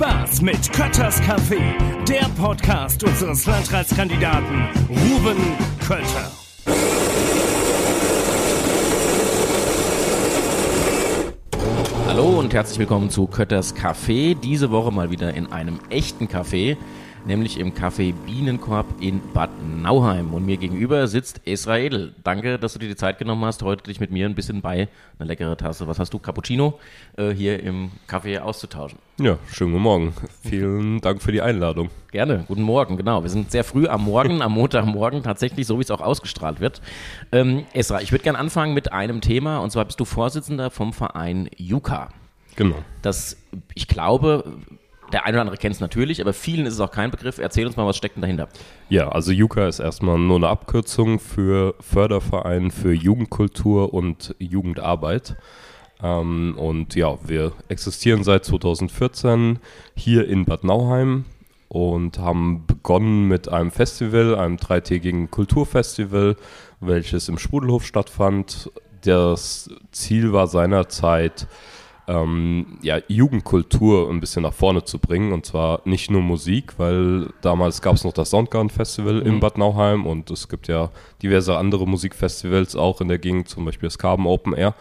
Spaß mit Kötters Café, der Podcast unseres Landratskandidaten Ruben Kötter. Hallo und herzlich willkommen zu Kötters Café. Diese Woche mal wieder in einem echten Café nämlich im Café Bienenkorb in Bad Nauheim. Und mir gegenüber sitzt Israel. Danke, dass du dir die Zeit genommen hast, heute dich mit mir ein bisschen bei einer leckeren Tasse, was hast du, Cappuccino, äh, hier im Café auszutauschen. Ja, schönen guten Morgen. Vielen Dank für die Einladung. Gerne, guten Morgen, genau. Wir sind sehr früh am Morgen, am Montagmorgen, tatsächlich, so wie es auch ausgestrahlt wird. Ähm, Esra, ich würde gerne anfangen mit einem Thema, und zwar bist du Vorsitzender vom Verein Juka. Genau. Das, ich glaube, der eine oder andere kennt es natürlich, aber vielen ist es auch kein Begriff. Erzähl uns mal, was steckt denn dahinter? Ja, also JUKA ist erstmal nur eine Abkürzung für Förderverein für Jugendkultur und Jugendarbeit. Ähm, und ja, wir existieren seit 2014 hier in Bad Nauheim und haben begonnen mit einem Festival, einem dreitägigen Kulturfestival, welches im Sprudelhof stattfand. Das Ziel war seinerzeit, ähm, ja, Jugendkultur ein bisschen nach vorne zu bringen. Und zwar nicht nur Musik, weil damals gab es noch das Soundgarden Festival mhm. in Bad Nauheim und es gibt ja diverse andere Musikfestivals auch in der Gegend, zum Beispiel das Carbon Open Air.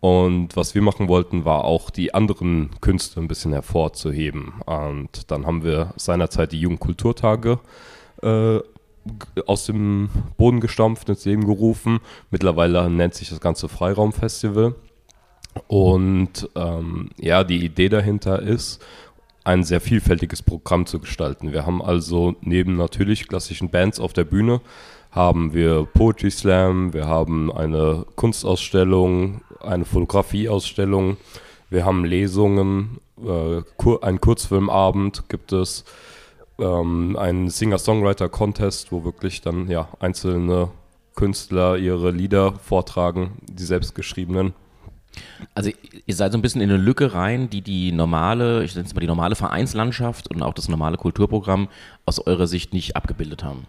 Und was wir machen wollten, war auch die anderen Künste ein bisschen hervorzuheben. Und dann haben wir seinerzeit die Jugendkulturtage äh, aus dem Boden gestampft, ins Leben gerufen. Mittlerweile nennt sich das Ganze Freiraumfestival. Und ähm, ja, die Idee dahinter ist, ein sehr vielfältiges Programm zu gestalten. Wir haben also neben natürlich klassischen Bands auf der Bühne, haben wir Poetry Slam, wir haben eine Kunstausstellung, eine Fotografieausstellung, wir haben Lesungen, äh, kur ein Kurzfilmabend gibt es, ähm, einen Singer-Songwriter-Contest, wo wirklich dann ja einzelne Künstler ihre Lieder vortragen, die selbstgeschriebenen. Also ihr seid so ein bisschen in eine Lücke rein, die die normale, ich nenne es mal die normale Vereinslandschaft und auch das normale Kulturprogramm aus eurer Sicht nicht abgebildet haben.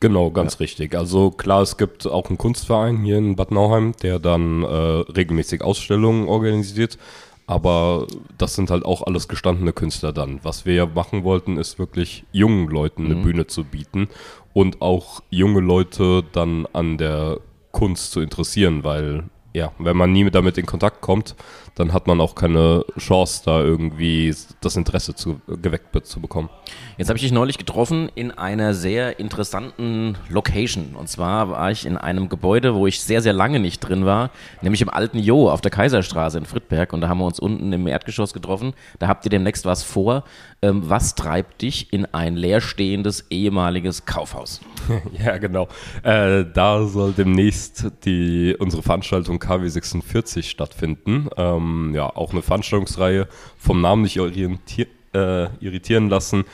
Genau, ganz ja. richtig. Also klar, es gibt auch einen Kunstverein hier in Bad Nauheim, der dann äh, regelmäßig Ausstellungen organisiert. Aber das sind halt auch alles gestandene Künstler dann. Was wir ja machen wollten, ist wirklich jungen Leuten eine mhm. Bühne zu bieten und auch junge Leute dann an der Kunst zu interessieren, weil ja, wenn man nie damit in Kontakt kommt, dann hat man auch keine Chance, da irgendwie das Interesse zu, geweckt zu bekommen. Jetzt habe ich dich neulich getroffen in einer sehr interessanten Location. Und zwar war ich in einem Gebäude, wo ich sehr, sehr lange nicht drin war, nämlich im alten Jo auf der Kaiserstraße in Friedberg. Und da haben wir uns unten im Erdgeschoss getroffen. Da habt ihr demnächst was vor. Ähm, was treibt dich in ein leerstehendes ehemaliges Kaufhaus? ja, genau. Äh, da soll demnächst die, unsere Veranstaltung KW 46 stattfinden. Ähm, ja, auch eine Veranstaltungsreihe vom Namen nicht orientier äh, irritieren lassen.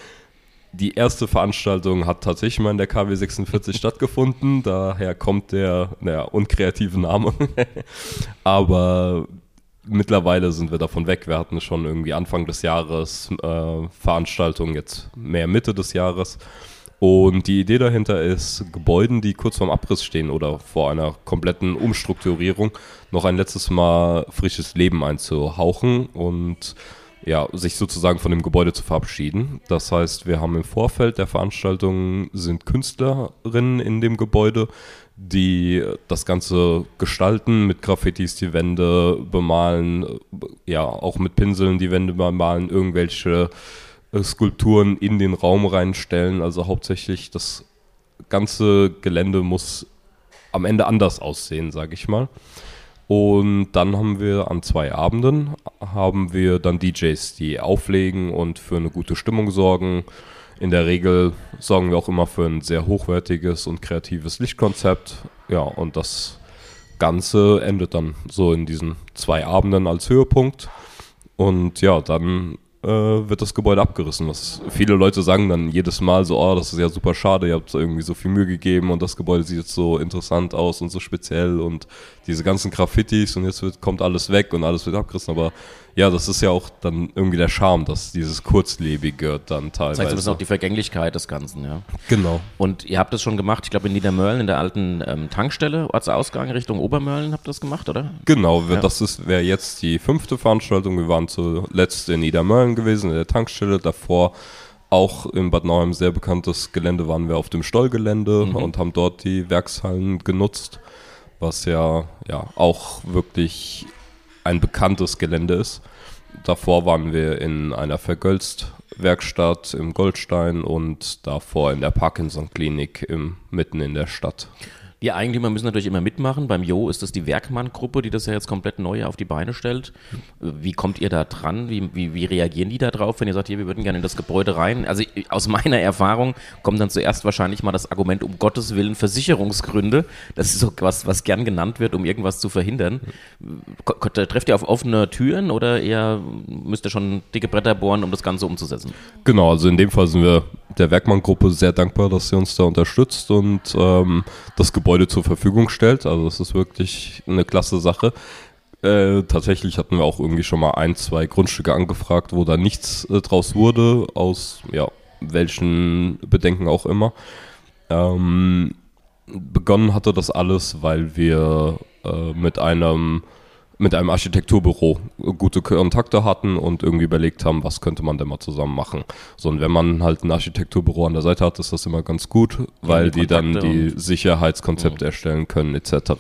Die erste Veranstaltung hat tatsächlich mal in der KW 46 stattgefunden, daher kommt der naja, unkreative Name. Aber mittlerweile sind wir davon weg. Wir hatten schon irgendwie Anfang des Jahres äh, Veranstaltungen, jetzt mehr Mitte des Jahres. Und die Idee dahinter ist, Gebäuden, die kurz vorm Abriss stehen oder vor einer kompletten Umstrukturierung, noch ein letztes Mal frisches Leben einzuhauchen und ja, sich sozusagen von dem Gebäude zu verabschieden. Das heißt, wir haben im Vorfeld der Veranstaltung sind Künstlerinnen in dem Gebäude, die das Ganze gestalten, mit Graffitis die Wände bemalen, ja, auch mit Pinseln die Wände bemalen, irgendwelche äh, Skulpturen in den Raum reinstellen. Also hauptsächlich das ganze Gelände muss am Ende anders aussehen, sage ich mal. Und dann haben wir an zwei Abenden haben wir dann DJs, die auflegen und für eine gute Stimmung sorgen. In der Regel sorgen wir auch immer für ein sehr hochwertiges und kreatives Lichtkonzept. Ja, und das Ganze endet dann so in diesen zwei Abenden als Höhepunkt. Und ja, dann äh, wird das Gebäude abgerissen. Was viele Leute sagen dann jedes Mal so, oh, das ist ja super schade, ihr habt irgendwie so viel Mühe gegeben und das Gebäude sieht jetzt so interessant aus und so speziell und diese ganzen Graffitis und jetzt wird, kommt alles weg und alles wird abgerissen. Aber ja, das ist ja auch dann irgendwie der Charme, dass dieses Kurzlebige dann teilweise. Zeigt so ein bisschen auch die Vergänglichkeit des Ganzen, ja. Genau. Und ihr habt das schon gemacht, ich glaube in Niedermörlen, in der alten ähm, Tankstelle, Ortsausgang Richtung Obermörlen habt ihr das gemacht, oder? Genau, Ja. das wäre jetzt die fünfte Veranstaltung. Wir waren zuletzt in Niedermörlen gewesen, in der Tankstelle. Davor auch in Bad Nauheim sehr bekanntes Gelände waren wir auf dem Stollgelände Mhm. und haben dort die Werkshallen genutzt, was ja, ja auch wirklich ein bekanntes Gelände ist. Davor waren wir in einer Vergölzt-Werkstatt im Goldstein und davor in der Parkinson-Klinik mitten in der Stadt. Die Eigentümer müssen natürlich immer mitmachen. Beim Jo ist das die Werkmann-Gruppe, die das ja jetzt komplett neu auf die Beine stellt. Wie kommt ihr da dran? Wie, wie, wie reagieren die da drauf, wenn ihr sagt, hier, wir würden gerne in das Gebäude rein? Also aus meiner Erfahrung kommt dann zuerst wahrscheinlich mal das Argument, um Gottes Willen, Versicherungsgründe. Das ist so was, was gern genannt wird, um irgendwas zu verhindern. Trefft ihr auf offene Türen oder eher müsst ihr schon dicke Bretter bohren, um das Ganze umzusetzen? Genau, also in dem Fall sind wir der Werkmann-Gruppe sehr dankbar, dass sie uns da unterstützt und ähm, das Gebäude zur Verfügung stellt. Also das ist wirklich eine klasse Sache. Äh, tatsächlich hatten wir auch irgendwie schon mal ein, zwei Grundstücke angefragt, wo da nichts äh, draus wurde, aus ja, welchen Bedenken auch immer. Ähm, begonnen hatte das alles, weil wir äh, mit einem mit einem Architekturbüro gute Kontakte hatten und irgendwie überlegt haben, was könnte man denn mal zusammen machen. So, und wenn man halt ein Architekturbüro an der Seite hat, ist das immer ganz gut, weil die die dann die Sicherheitskonzepte erstellen können, etc.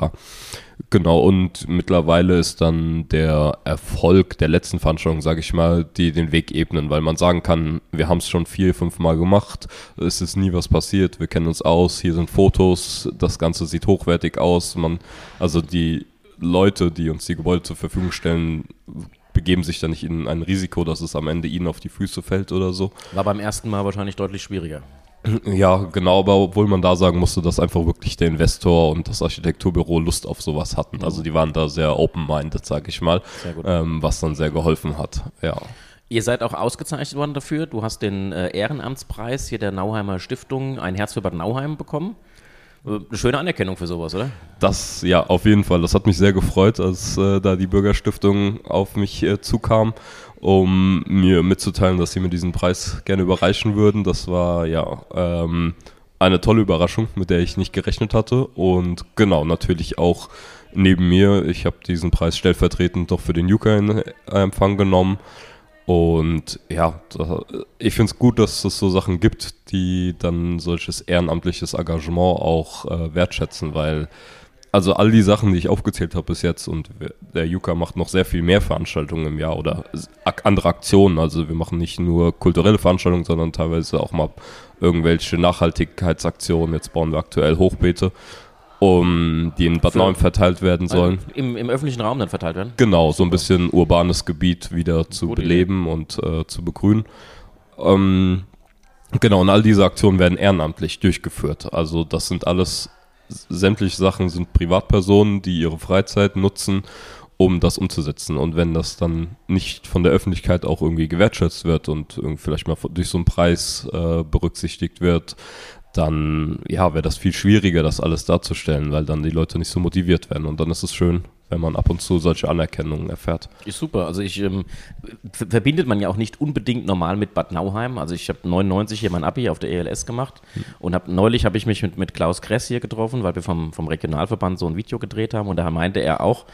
Genau, und mittlerweile ist dann der Erfolg der letzten Veranstaltung, sage ich mal, die den Weg ebnen, weil man sagen kann, wir haben es schon vier, fünf Mal gemacht, es ist nie was passiert, wir kennen uns aus, hier sind Fotos, das Ganze sieht hochwertig aus, man, also die Leute, die uns die Gebäude zur Verfügung stellen, begeben sich da nicht in ein Risiko, dass es am Ende ihnen auf die Füße fällt oder so. War beim ersten Mal wahrscheinlich deutlich schwieriger. Ja, genau, aber obwohl man da sagen musste, dass einfach wirklich der Investor und das Architekturbüro Lust auf sowas hatten. Also die waren da sehr open-minded, sag ich mal, Sehr gut. ähm, was dann sehr geholfen hat. Ja. Ihr seid auch ausgezeichnet worden dafür. Du hast den äh, Ehrenamtspreis hier der Nauheimer Stiftung Ein Herz für Bad Nauheim bekommen. Äh, Eine schöne Anerkennung für sowas, oder? Das, ja, auf jeden Fall. Das hat mich sehr gefreut, als äh, da die Bürgerstiftung auf mich äh, zukam, um mir mitzuteilen, dass sie mir diesen Preis gerne überreichen würden. Das war, ja, ähm, eine tolle Überraschung, mit der ich nicht gerechnet hatte. Und genau, natürlich auch neben mir. Ich habe diesen Preis stellvertretend doch für den Juka in Empfang genommen. Und ja, da, ich finde es gut, dass es so Sachen gibt, die dann solches ehrenamtliches Engagement auch äh, wertschätzen, weil also all die Sachen, die ich aufgezählt habe bis jetzt und der Juka macht noch sehr viel mehr Veranstaltungen im Jahr oder andere Aktionen. Also wir machen nicht nur kulturelle Veranstaltungen, sondern teilweise auch mal irgendwelche Nachhaltigkeitsaktionen. Jetzt bauen wir aktuell Hochbeete, um die in Bad Für- Nauheim verteilt werden sollen. Also im, Im öffentlichen Raum dann verteilt werden? Genau, so ein bisschen urbanes Gebiet wieder zu Gute beleben und äh, zu begrünen. Ähm, genau, und all diese Aktionen werden ehrenamtlich durchgeführt. Also das sind alles, sämtliche Sachen sind Privatpersonen, die ihre Freizeit nutzen, um das umzusetzen. Und wenn das dann nicht von der Öffentlichkeit auch irgendwie gewertschätzt wird und vielleicht mal durch so einen Preis äh, berücksichtigt wird, dann ja, wäre das viel schwieriger, das alles darzustellen, weil dann die Leute nicht so motiviert werden. Und dann ist es schön, wenn man ab und zu solche Anerkennungen erfährt. Ist super. Also ich ähm, ver- verbindet man ja auch nicht unbedingt normal mit Bad Nauheim. Also ich habe 99 hier mein Abi auf der ELS gemacht und hab, neulich habe ich mich mit, mit Klaus Kress hier getroffen, weil wir vom, vom Regionalverband so ein Video gedreht haben und da meinte er auch,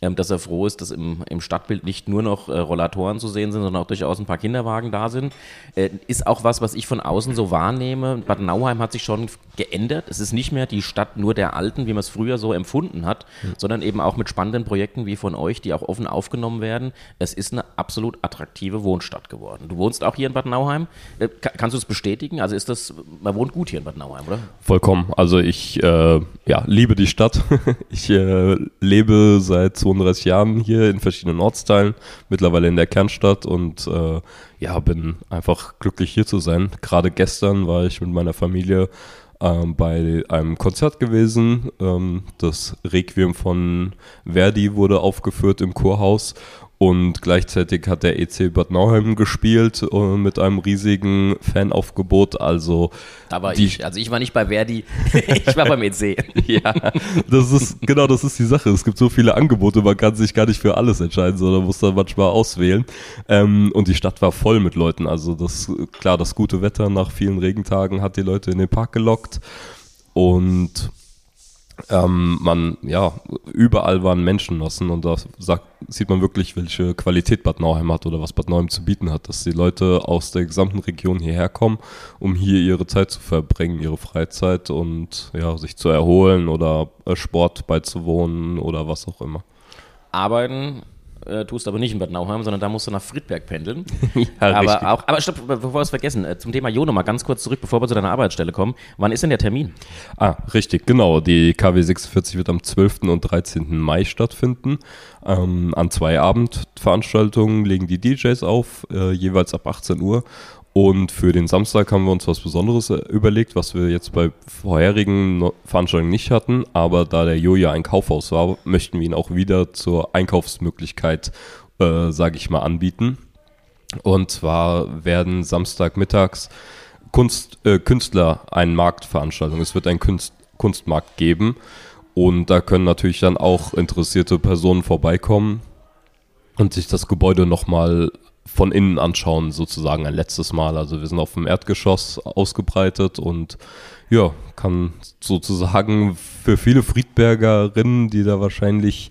dass er froh ist, dass im, im Stadtbild nicht nur noch äh, Rollatoren zu sehen sind, sondern auch durchaus ein paar Kinderwagen da sind. Äh, ist auch was, was ich von außen so wahrnehme. Bad Nauheim hat sich schon geändert. Es ist nicht mehr die Stadt nur der Alten, wie man es früher so empfunden hat, sondern eben auch mit spannenden Projekten wie von euch, die auch offen aufgenommen werden. Es ist eine absolut attraktive Wohnstadt geworden. Du wohnst auch hier in Bad Nauheim. Äh, ka- kannst du es bestätigen? Also ist das, man wohnt gut hier in Bad Nauheim, oder? Vollkommen. Also ich äh, ja, liebe die Stadt. Ich äh, lebe seit 32 Jahren hier in verschiedenen Ortsteilen, mittlerweile in der Kernstadt und äh, ja, bin einfach glücklich hier zu sein. Gerade gestern war ich mit meiner Familie ähm, bei einem Konzert gewesen. Ähm, das Requiem von Verdi wurde aufgeführt im Chorhaus. Und gleichzeitig hat der EC Bad Nauheim gespielt äh, mit einem riesigen Fanaufgebot. Also da war die, ich, also ich war nicht bei Verdi, ich war beim EC. ja, das ist genau, das ist die Sache. Es gibt so viele Angebote, man kann sich gar nicht für alles entscheiden, sondern muss dann manchmal auswählen. Ähm, und die Stadt war voll mit Leuten. Also das klar, das gute Wetter nach vielen Regentagen hat die Leute in den Park gelockt und ähm, man, ja, überall waren Menschenmassen und da sagt, sieht man wirklich, welche Qualität Bad Nauheim hat oder was Bad Nauheim zu bieten hat, dass die Leute aus der gesamten Region hierher kommen, um hier ihre Zeit zu verbringen, ihre Freizeit und ja, sich zu erholen oder äh, Sport beizuwohnen oder was auch immer. Arbeiten äh, tust aber nicht in Bad Nauheim, sondern da musst du nach Friedberg pendeln. ja, aber richtig. auch, aber stopp, bevor wir es vergessen, äh, zum Thema Jo nochmal ganz kurz zurück, bevor wir zu deiner Arbeitsstelle kommen. Wann ist denn der Termin? Ah, richtig, genau. Die KW 46 wird am 12. und 13. Mai stattfinden. Ähm, an zwei Abendveranstaltungen legen die DJs auf, äh, jeweils ab 18 Uhr. Und für den Samstag haben wir uns was Besonderes äh, überlegt, was wir jetzt bei vorherigen Veranstaltungen nicht hatten. Aber da der Joja ein Kaufhaus war, möchten wir ihn auch wieder zur Einkaufsmöglichkeit, äh, sage ich mal, anbieten. Und zwar werden Samstagmittags Kunst, äh, Künstler einen Marktveranstaltung. Es wird einen Kunst, Kunstmarkt geben. Und da können natürlich dann auch interessierte Personen vorbeikommen und sich das Gebäude nochmal von innen anschauen, sozusagen ein letztes Mal. Also wir sind auf dem Erdgeschoss ausgebreitet und ja, kann sozusagen für viele Friedbergerinnen, die da wahrscheinlich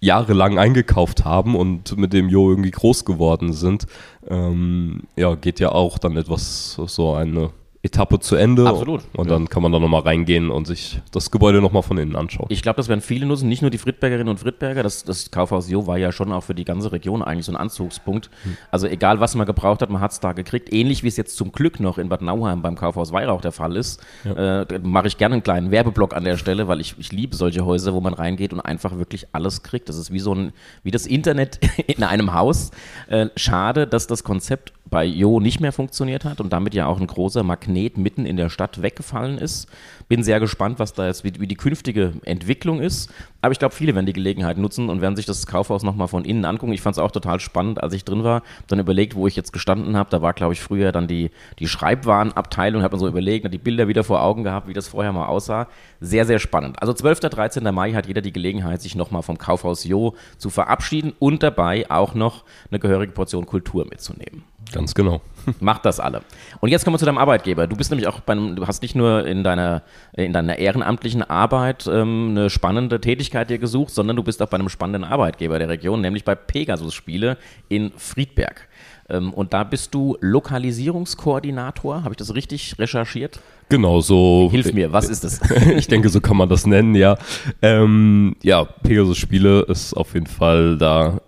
jahrelang eingekauft haben und mit dem Jo irgendwie groß geworden sind, ähm, ja, geht ja auch dann etwas so eine Etappe zu Ende. Absolut. Und ja. dann kann man da nochmal reingehen und sich das Gebäude nochmal von innen anschauen. Ich glaube, das werden viele nutzen, nicht nur die Friedbergerinnen und Friedberger. Das, das Kaufhaus Jo war ja schon auch für die ganze Region eigentlich so ein Anzugspunkt. Hm. Also egal, was man gebraucht hat, man hat es da gekriegt. Ähnlich wie es jetzt zum Glück noch in Bad Nauheim beim Kaufhaus Weihrauch der Fall ist. Ja. Äh, Mache ich gerne einen kleinen Werbeblock an der Stelle, weil ich, ich liebe solche Häuser, wo man reingeht und einfach wirklich alles kriegt. Das ist wie so ein, wie das Internet in einem Haus. Äh, schade, dass das Konzept bei Jo nicht mehr funktioniert hat und damit ja auch ein großer Magnet mitten in der Stadt weggefallen ist. Bin sehr gespannt, was da jetzt, wie, wie die künftige Entwicklung ist. Aber ich glaube, viele werden die Gelegenheit nutzen und werden sich das Kaufhaus nochmal von innen angucken. Ich fand es auch total spannend, als ich drin war, dann überlegt, wo ich jetzt gestanden habe. Da war, glaube ich, früher dann die, die Schreibwarenabteilung, habe dann so überlegt, die Bilder wieder vor Augen gehabt, wie das vorher mal aussah. Sehr, sehr spannend. Also 12. 13. Mai hat jeder die Gelegenheit, sich nochmal vom Kaufhaus Jo zu verabschieden und dabei auch noch eine gehörige Portion Kultur mitzunehmen. Ganz genau. Macht das alle. Und jetzt kommen wir zu deinem Arbeitgeber. Du bist nämlich auch bei einem, du hast nicht nur in deiner, in deiner ehrenamtlichen Arbeit ähm, eine spannende Tätigkeit dir gesucht, sondern du bist auch bei einem spannenden Arbeitgeber der Region, nämlich bei Pegasus Spiele in Friedberg. Ähm, und da bist du Lokalisierungskoordinator. Habe ich das richtig recherchiert? Genau, so. Hilf mir, was ist das? ich denke, so kann man das nennen, ja. Ähm, ja, Pegasus Spiele ist auf jeden Fall da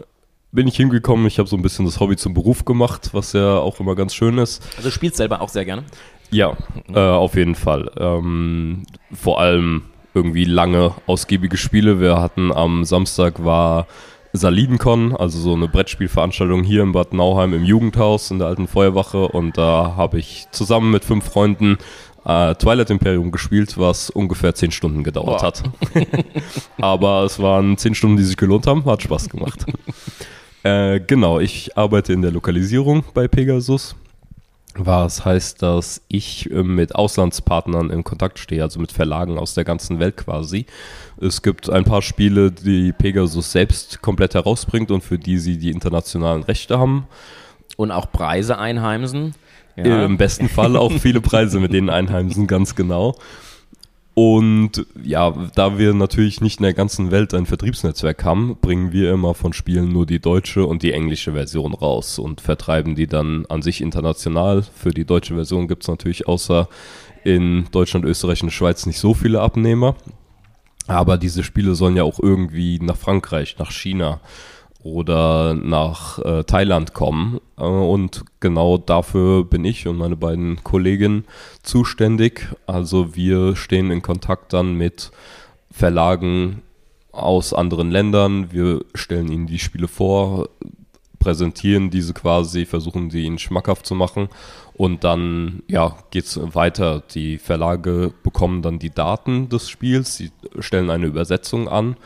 bin ich hingekommen. Ich habe so ein bisschen das Hobby zum Beruf gemacht, was ja auch immer ganz schön ist. Also du spielst selber auch sehr gerne? Ja, äh, auf jeden Fall. Ähm, vor allem irgendwie lange, ausgiebige Spiele. Wir hatten am Samstag war Salidencon, also so eine Brettspielveranstaltung hier in Bad Nauheim im Jugendhaus in der alten Feuerwache und da habe ich zusammen mit fünf Freunden äh, Twilight Imperium gespielt, was ungefähr zehn Stunden gedauert Boah. hat. Aber es waren zehn Stunden, die sich gelohnt haben, hat Spaß gemacht. Äh, genau, ich arbeite in der Lokalisierung bei Pegasus. Was heißt, dass ich äh, mit Auslandspartnern in Kontakt stehe, also mit Verlagen aus der ganzen Welt quasi. Es gibt ein paar Spiele, die Pegasus selbst komplett herausbringt und für die sie die internationalen Rechte haben. Und auch Preise einheimsen. Ja. Im besten Fall auch viele Preise mit denen einheimsen, ganz genau. Und ja, da wir natürlich nicht in der ganzen Welt ein Vertriebsnetzwerk haben, bringen wir immer von Spielen nur die deutsche und die englische Version raus und vertreiben die dann an sich international. Für die deutsche Version gibt es natürlich außer in Deutschland, Österreich und Schweiz nicht so viele Abnehmer. Aber diese Spiele sollen ja auch irgendwie nach Frankreich, nach China oder nach äh, Thailand kommen. Äh, und genau dafür bin ich und meine beiden Kolleginnen zuständig. Also wir stehen in Kontakt dann mit Verlagen aus anderen Ländern. Wir stellen ihnen die Spiele vor, präsentieren diese quasi, versuchen sie ihnen schmackhaft zu machen. Und dann ja, geht es weiter. Die Verlage bekommen dann die Daten des Spiels, sie stellen eine Übersetzung an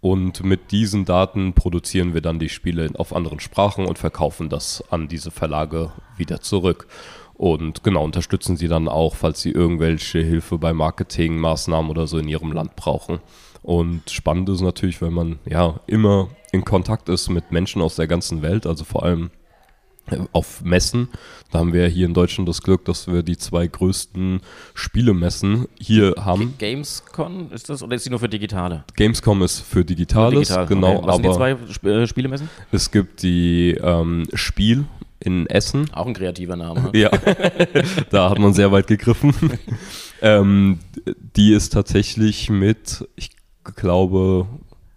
Und mit diesen Daten produzieren wir dann die Spiele auf anderen Sprachen und verkaufen das an diese Verlage wieder zurück. Und genau, unterstützen sie dann auch, falls sie irgendwelche Hilfe bei Marketingmaßnahmen oder so in ihrem Land brauchen. Und spannend ist natürlich, wenn man ja immer in Kontakt ist mit Menschen aus der ganzen Welt, also vor allem auf Messen. Da haben wir hier in Deutschland das Glück, dass wir die zwei größten Spielemessen hier haben. Gamescom ist das oder ist die nur für Digitale? Gamescom ist für Digitales, Digital, genau. okay. Was aber sind die zwei äh, Spielemessen? es gibt die ähm, Spiel in Essen. Auch ein kreativer Name. Ja, da hat man sehr weit gegriffen. ähm, die ist tatsächlich mit, ich glaube,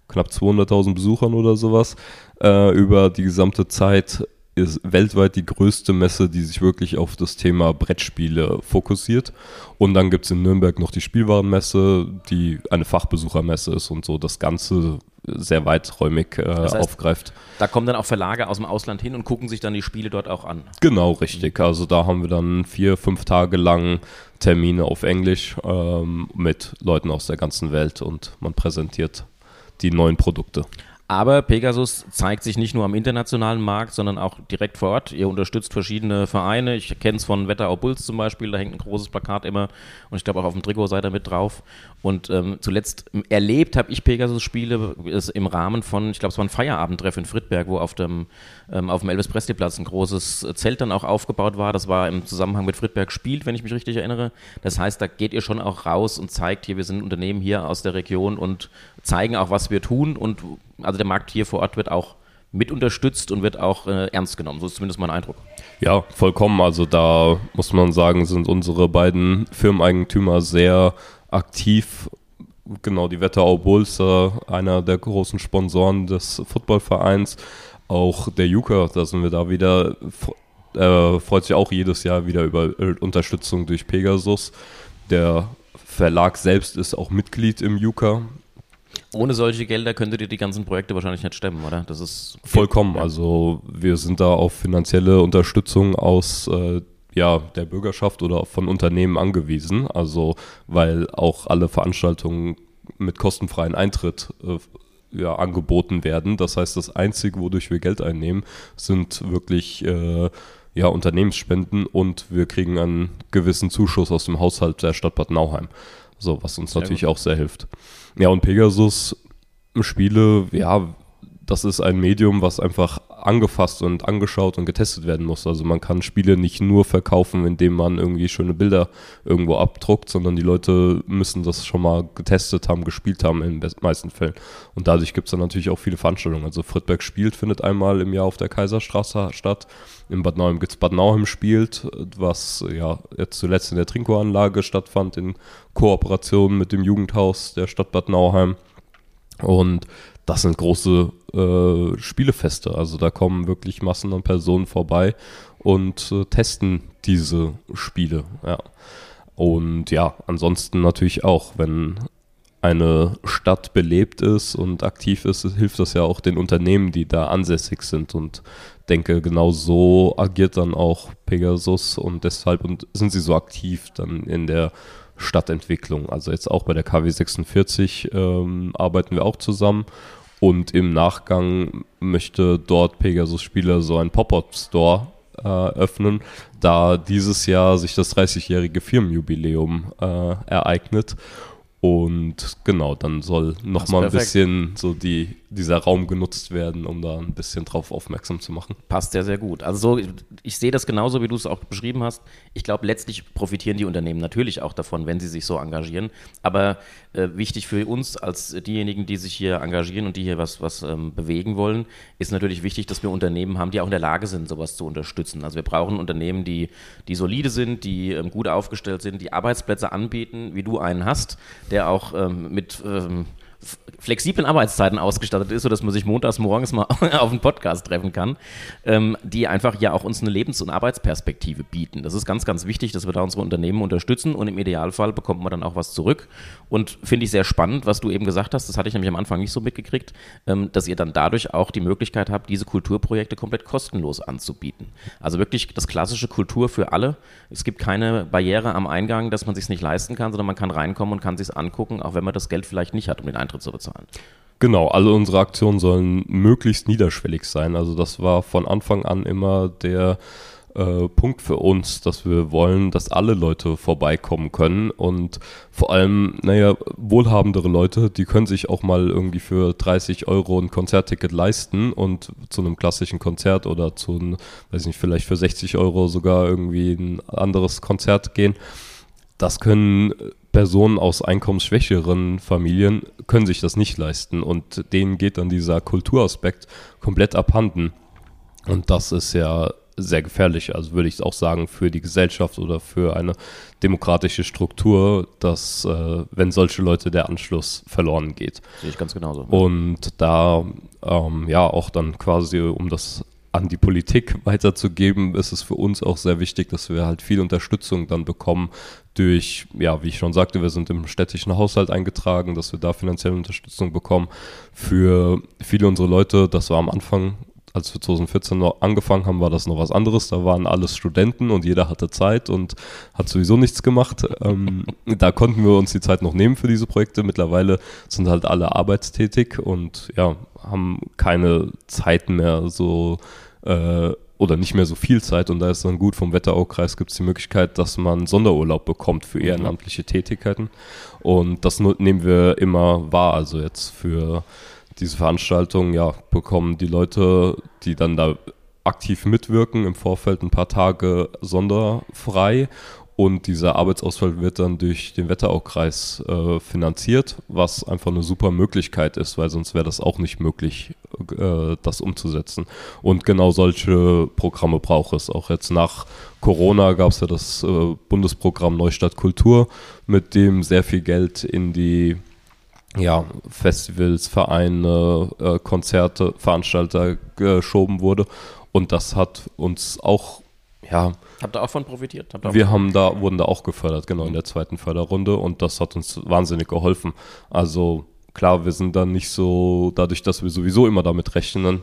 knapp 200.000 Besuchern oder sowas äh, über die gesamte Zeit ist weltweit die größte Messe, die sich wirklich auf das Thema Brettspiele fokussiert. Und dann gibt es in Nürnberg noch die Spielwarenmesse, die eine Fachbesuchermesse ist und so das Ganze sehr weiträumig äh, Das heißt- aufgreift. Da kommen dann auch Verlage aus dem Ausland hin und gucken sich dann die Spiele dort auch an. Genau, richtig. Also da haben wir dann vier, fünf Tage lang Termine auf Englisch ähm, mit Leuten aus der ganzen Welt und man präsentiert die neuen Produkte. Aber Pegasus zeigt sich nicht nur am internationalen Markt, sondern auch direkt vor Ort. Ihr unterstützt verschiedene Vereine. Ich kenne es von Wetterau Bulls zum Beispiel, da hängt ein großes Plakat immer und ich glaube auch auf dem Trikot seid ihr mit drauf. Und ähm, zuletzt erlebt habe ich Pegasus-Spiele im Rahmen von, ich glaube, es war ein Feierabendtreff in Friedberg, wo auf dem, ähm, auf dem Elvis-Presley-Platz ein großes Zelt dann auch aufgebaut war. Das war im Zusammenhang mit Friedberg spielt, wenn ich mich richtig erinnere. Das heißt, da geht ihr schon auch raus und zeigt hier, wir sind ein Unternehmen hier aus der Region und zeigen auch, was wir tun. Und also der Markt hier vor Ort wird auch mit unterstützt und wird auch äh, ernst genommen. So ist zumindest mein Eindruck. Ja, vollkommen. Also da muss man sagen, sind unsere beiden Firmeneigentümer sehr aktiv. Genau, die Wetterau Bulls, äh, einer der großen Sponsoren des Footballvereins. Auch der Juka, da sind wir da wieder, äh, freut sich auch jedes Jahr wieder über äh, Unterstützung durch Pegasus. Der Verlag selbst ist auch Mitglied im Juka. Ohne solche Gelder könntet ihr die ganzen Projekte wahrscheinlich nicht stemmen, oder? Das ist Vollkommen. Also wir sind da auf finanzielle Unterstützung aus äh, ja, der Bürgerschaft oder von Unternehmen angewiesen. Also weil auch alle Veranstaltungen mit kostenfreien Eintritt äh, ja, angeboten werden. Das heißt, das Einzige, wodurch wir Geld einnehmen, sind wirklich äh, ja, Unternehmensspenden und wir kriegen einen gewissen Zuschuss aus dem Haushalt der Stadt Bad Nauheim. So, was uns Sehr natürlich auch sehr hilft. Ja, und Pegasus Spiele, ja, das ist ein Medium, was einfach angefasst und angeschaut und getestet werden muss. Also man kann Spiele nicht nur verkaufen, indem man irgendwie schöne Bilder irgendwo abdruckt, sondern die Leute müssen das schon mal getestet haben, gespielt haben in den meisten Fällen. Und dadurch gibt es dann natürlich auch viele Veranstaltungen. Also Friedberg spielt findet einmal im Jahr auf der Kaiserstraße statt. In Bad Nauheim gibt es Bad Nauheim spielt, was ja jetzt zuletzt in der Trinko-Anlage stattfand, in Kooperation mit dem Jugendhaus der Stadt Bad Nauheim. Und das sind große äh, Spielefeste. Also da kommen wirklich Massen an Personen vorbei und äh, testen diese Spiele. Ja. Und ja, ansonsten natürlich auch, wenn eine Stadt belebt ist und aktiv ist, hilft das ja auch den Unternehmen, die da ansässig sind. Und denke, genau so agiert dann auch Pegasus und deshalb sind sie so aktiv dann in der Stadtentwicklung. Also jetzt auch bei der KW 46 ähm, arbeiten wir auch zusammen und im Nachgang möchte dort Pegasus Spieler so ein Pop-up-Store äh, öffnen, da dieses Jahr sich das 30-jährige Firmenjubiläum äh, ereignet. Und genau, dann soll nochmal ein bisschen so die, dieser Raum genutzt werden, um da ein bisschen drauf aufmerksam zu machen. Passt sehr, sehr gut. Also so, ich sehe das genauso, wie du es auch beschrieben hast. Ich glaube, letztlich profitieren die Unternehmen natürlich auch davon, wenn sie sich so engagieren. Aber äh, wichtig für uns als diejenigen, die sich hier engagieren und die hier was, was ähm, bewegen wollen, ist natürlich wichtig, dass wir Unternehmen haben, die auch in der Lage sind, sowas zu unterstützen. Also wir brauchen Unternehmen, die, die solide sind, die ähm, gut aufgestellt sind, die Arbeitsplätze anbieten, wie du einen hast, der auch ähm, mit ähm, flexiblen Arbeitszeiten ausgestattet ist, sodass man sich montags morgens mal auf einen Podcast treffen kann, ähm, die einfach ja auch uns eine Lebens- und Arbeitsperspektive bieten. Das ist ganz, ganz wichtig, dass wir da unsere Unternehmen unterstützen und im Idealfall bekommt man dann auch was zurück. Und finde ich sehr spannend, was du eben gesagt hast, das hatte ich nämlich am Anfang nicht so mitgekriegt, ähm, dass ihr dann dadurch auch die Möglichkeit habt, diese Kulturprojekte komplett kostenlos anzubieten. Also wirklich das klassische Kultur für alle. Es gibt keine Barriere am Eingang, dass man sich nicht leisten kann, sondern man kann reinkommen und kann sich angucken, auch wenn man das Geld vielleicht nicht hat, um den Eintritt zu bezahlen. Genau, alle unsere Aktionen sollen möglichst niederschwellig sein. Also das war von Anfang an immer der äh, Punkt für uns, dass wir wollen, dass alle Leute vorbeikommen können und vor allem, naja, wohlhabendere Leute, die können sich auch mal irgendwie für 30 Euro ein Konzertticket leisten und zu einem klassischen Konzert oder zu einem, weiß nicht, vielleicht für 60 Euro sogar irgendwie ein anderes Konzert gehen. Das können Personen aus einkommensschwächeren Familien können sich das nicht leisten und denen geht dann dieser Kulturaspekt komplett abhanden. Und das ist ja sehr gefährlich, also würde ich auch sagen, für die Gesellschaft oder für eine demokratische Struktur, dass, äh, wenn solche Leute der Anschluss verloren geht. Sehe ich ganz genauso. Und da, ähm, ja, auch dann quasi, um das an die Politik weiterzugeben, ist es für uns auch sehr wichtig, dass wir halt viel Unterstützung dann bekommen durch, ja, wie ich schon sagte, wir sind im städtischen Haushalt eingetragen, dass wir da finanzielle Unterstützung bekommen. Für viele unserer Leute, das war am Anfang als wir 2014 noch angefangen haben, war das noch was anderes. Da waren alles Studenten und jeder hatte Zeit und hat sowieso nichts gemacht. Ähm, da konnten wir uns die Zeit noch nehmen für diese Projekte. Mittlerweile sind halt alle arbeitstätig und ja, haben keine Zeit mehr so äh, oder nicht mehr so viel Zeit und da ist dann gut, vom Wetteraukreis gibt es die Möglichkeit, dass man Sonderurlaub bekommt für mhm. ehrenamtliche Tätigkeiten und das nehmen wir immer wahr, also jetzt für diese Veranstaltung, ja, bekommen die Leute, die dann da aktiv mitwirken, im Vorfeld ein paar Tage sonderfrei und dieser Arbeitsausfall wird dann durch den Wetteraukreis äh, finanziert, was einfach eine super Möglichkeit ist, weil sonst wäre das auch nicht möglich, äh, das umzusetzen. Und genau solche Programme braucht es. Auch jetzt nach Corona gab es ja das äh, Bundesprogramm Neustadt Kultur, mit dem sehr viel Geld in die ja, Festivals, Vereine, äh, Konzerte, Veranstalter geschoben wurde. Und das hat uns auch, ja. Habt ihr auch von profitiert? wir haben da, wurden da auch gefördert, genau, in der zweiten Förderrunde. Und das hat uns wahnsinnig geholfen. Also klar, wir sind dann nicht so, dadurch, dass wir sowieso immer damit rechnen,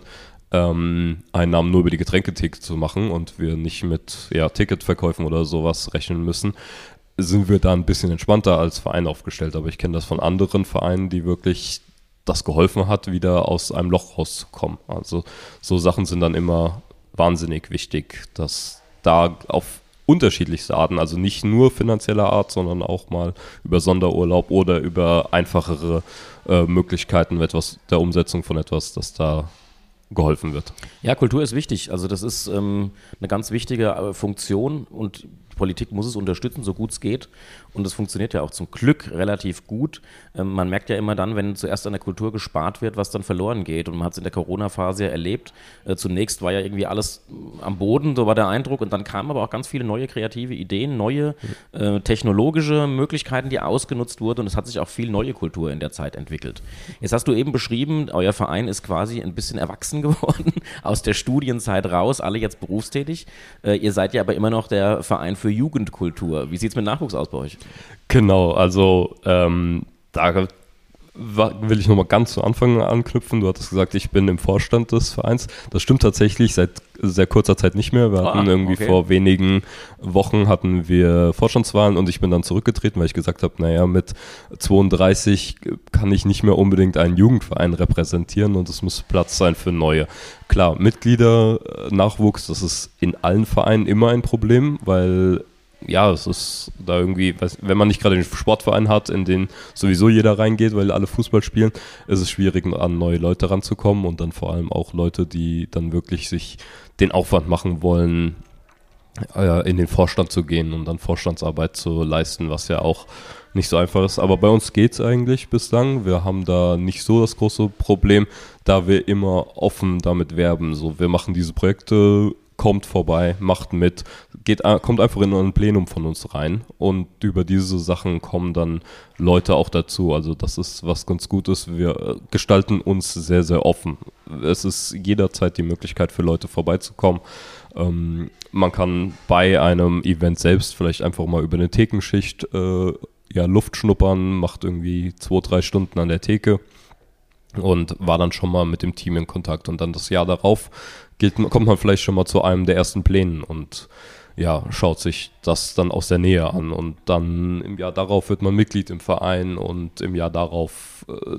ähm, Einnahmen nur über die Getränketheke zu machen und wir nicht mit ja, Ticketverkäufen oder sowas rechnen müssen, sind wir da ein bisschen entspannter als Verein aufgestellt. Aber ich kenne das von anderen Vereinen, die wirklich das geholfen hat, wieder aus einem Loch rauszukommen. Also so Sachen sind dann immer wahnsinnig wichtig, dass da auf unterschiedlichste Arten, also nicht nur finanzieller Art, sondern auch mal über Sonderurlaub oder über einfachere äh, Möglichkeiten etwas der Umsetzung von etwas, dass da geholfen wird. Ja, Kultur ist wichtig. Also das ist ähm, eine ganz wichtige äh, Funktion und Politik muss es unterstützen, so gut es geht. Und es funktioniert ja auch zum Glück relativ gut. Ähm, man merkt ja immer dann, wenn zuerst an der Kultur gespart wird, was dann verloren geht. Und man hat es in der Corona-Phase ja erlebt. Äh, zunächst war ja irgendwie alles äh, am Boden, so war der Eindruck. Und dann kamen aber auch ganz viele neue kreative Ideen, neue äh, technologische Möglichkeiten, die ausgenutzt wurden. Und es hat sich auch viel neue Kultur in der Zeit entwickelt. Jetzt hast du eben beschrieben, euer Verein ist quasi ein bisschen erwachsen geworden, aus der Studienzeit raus, alle jetzt berufstätig. Äh, ihr seid ja aber immer noch der Verein für Jugendkultur. Wie sieht es mit Nachwuchs aus bei euch? Genau, also ähm, da will ich nochmal ganz zu Anfang anknüpfen. Du hattest gesagt, ich bin im Vorstand des Vereins. Das stimmt tatsächlich seit sehr kurzer Zeit nicht mehr. Wir hatten ah, irgendwie okay. vor wenigen Wochen hatten wir Vorstandswahlen und ich bin dann zurückgetreten, weil ich gesagt habe, naja, mit 32 kann ich nicht mehr unbedingt einen Jugendverein repräsentieren und es muss Platz sein für neue. Klar, Mitglieder, Nachwuchs, das ist in allen Vereinen immer ein Problem, weil ja, es ist da irgendwie, wenn man nicht gerade einen Sportverein hat, in den sowieso jeder reingeht, weil alle Fußball spielen, ist es schwierig, an neue Leute ranzukommen und dann vor allem auch Leute, die dann wirklich sich den Aufwand machen wollen, äh, in den Vorstand zu gehen und dann Vorstandsarbeit zu leisten, was ja auch nicht so einfach ist. Aber bei uns geht es eigentlich bislang. Wir haben da nicht so das große Problem, da wir immer offen damit werben. So, wir machen diese Projekte kommt vorbei, macht mit, geht, kommt einfach in ein Plenum von uns rein und über diese Sachen kommen dann Leute auch dazu. Also das ist was ganz Gutes. Wir äh, gestalten uns sehr, sehr offen. Es ist jederzeit die Möglichkeit für Leute vorbeizukommen. Ähm, man kann bei einem Event selbst vielleicht einfach mal über eine Thekenschicht äh, ja, Luft schnuppern, macht irgendwie zwei, drei Stunden an der Theke und war dann schon mal mit dem Team in Kontakt. Und dann das Jahr darauf geht, kommt man vielleicht schon mal zu einem der ersten Plänen und ja, schaut sich das dann aus der Nähe an. Und dann im Jahr darauf wird man Mitglied im Verein und im Jahr darauf äh,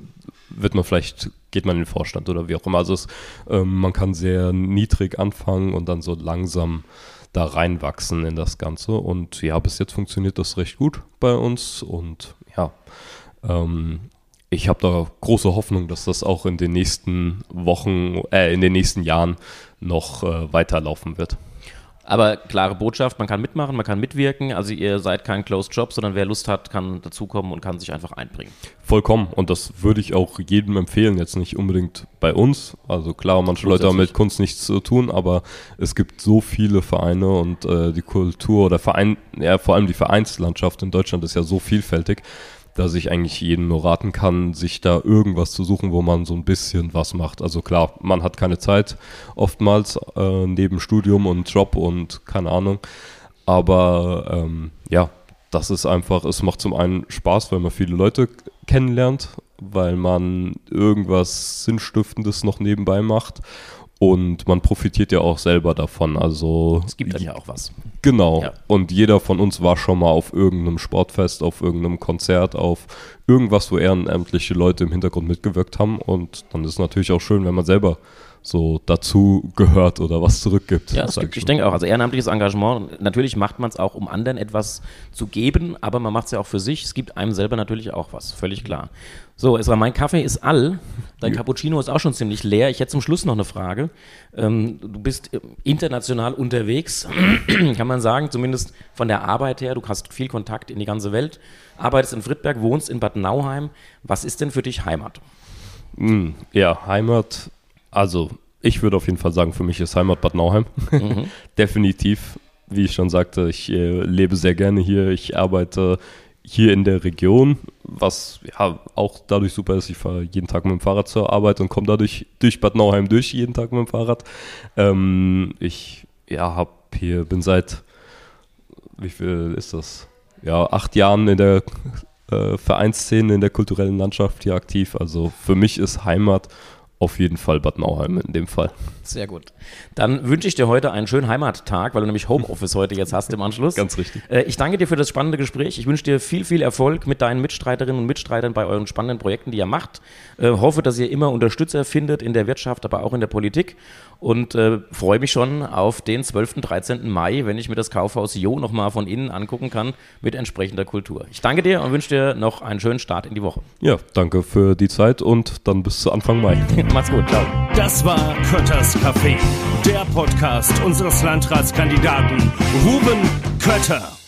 wird man vielleicht, geht man in den Vorstand oder wie auch immer. Also es, ähm, man kann sehr niedrig anfangen und dann so langsam da reinwachsen in das Ganze. Und ja, bis jetzt funktioniert das recht gut bei uns und ja, ähm, ich habe da große Hoffnung, dass das auch in den nächsten Wochen, äh, in den nächsten Jahren noch äh, weiterlaufen wird. Aber klare Botschaft, man kann mitmachen, man kann mitwirken. Also ihr seid kein Closed Job, sondern wer Lust hat, kann dazukommen und kann sich einfach einbringen. Vollkommen. Und das würde ich auch jedem empfehlen. Jetzt nicht unbedingt bei uns. Also klar, manche Leute haben mit Kunst nichts zu tun, aber es gibt so viele Vereine und äh, die Kultur oder Verein, ja, vor allem die Vereinslandschaft in Deutschland ist ja so vielfältig dass ich eigentlich jedem nur raten kann, sich da irgendwas zu suchen, wo man so ein bisschen was macht. Also klar, man hat keine Zeit oftmals äh, neben Studium und Job und keine Ahnung. Aber ähm, ja, das ist einfach, es macht zum einen Spaß, weil man viele Leute kennenlernt, weil man irgendwas Sinnstiftendes noch nebenbei macht und man profitiert ja auch selber davon. Also es gibt dann ja auch was. Genau. Ja. Und jeder von uns war schon mal auf irgendeinem Sportfest, auf irgendeinem Konzert, auf irgendwas, wo ehrenamtliche Leute im Hintergrund mitgewirkt haben. Und dann ist es natürlich auch schön, wenn man selber so dazu gehört oder was zurückgibt. Ja, gibt, ich denke auch. Also ehrenamtliches Engagement, natürlich macht man es auch, um anderen etwas zu geben, aber man macht es ja auch für sich. Es gibt einem selber natürlich auch was, völlig klar. So, Esra, mein Kaffee ist all. Dein. Cappuccino ist auch schon ziemlich leer. Ich hätte zum Schluss noch eine Frage. Ähm, du bist international unterwegs, kann man sagen, zumindest von der Arbeit her. Du hast viel Kontakt in die ganze Welt, arbeitest in Friedberg, wohnst in Bad Nauheim. Was ist denn für dich Heimat? Hm, ja, Heimat, also ich würde auf jeden Fall sagen, für mich ist Heimat Bad Nauheim. Mhm. Definitiv. Wie ich schon sagte, ich äh, lebe sehr gerne hier. Ich arbeite hier in der Region, was ja auch dadurch super ist, ich fahre jeden Tag mit dem Fahrrad zur Arbeit und komme dadurch durch Bad Nauheim durch, jeden Tag mit dem Fahrrad. Ähm, ich ja, hab hier, bin seit, wie viel ist das? Ja, acht Jahren in der äh, Vereinsszene, in der kulturellen Landschaft hier aktiv. Also für mich ist Heimat auf jeden Fall Bad Nauheim in dem Fall. Sehr gut. Dann wünsche ich dir heute einen schönen Heimattag, weil du nämlich Homeoffice heute jetzt hast im Anschluss. Ganz richtig. Äh, ich danke dir für das spannende Gespräch. Ich wünsche dir viel, viel Erfolg mit deinen Mitstreiterinnen und Mitstreitern bei euren spannenden Projekten, die ihr macht. Äh, hoffe, dass ihr immer Unterstützer findet in der Wirtschaft, aber auch in der Politik. Und äh, freue mich schon auf den 12. 13. Mai, wenn ich mir das Kaufhaus Jo nochmal von innen angucken kann mit entsprechender Kultur. Ich danke dir und wünsche dir noch einen schönen Start in die Woche. Ja, danke für die Zeit und dann bis zu Anfang Mai. Macht's gut, ciao. Das war Kötters Café, der Podcast unseres Landratskandidaten Ruben Kötter.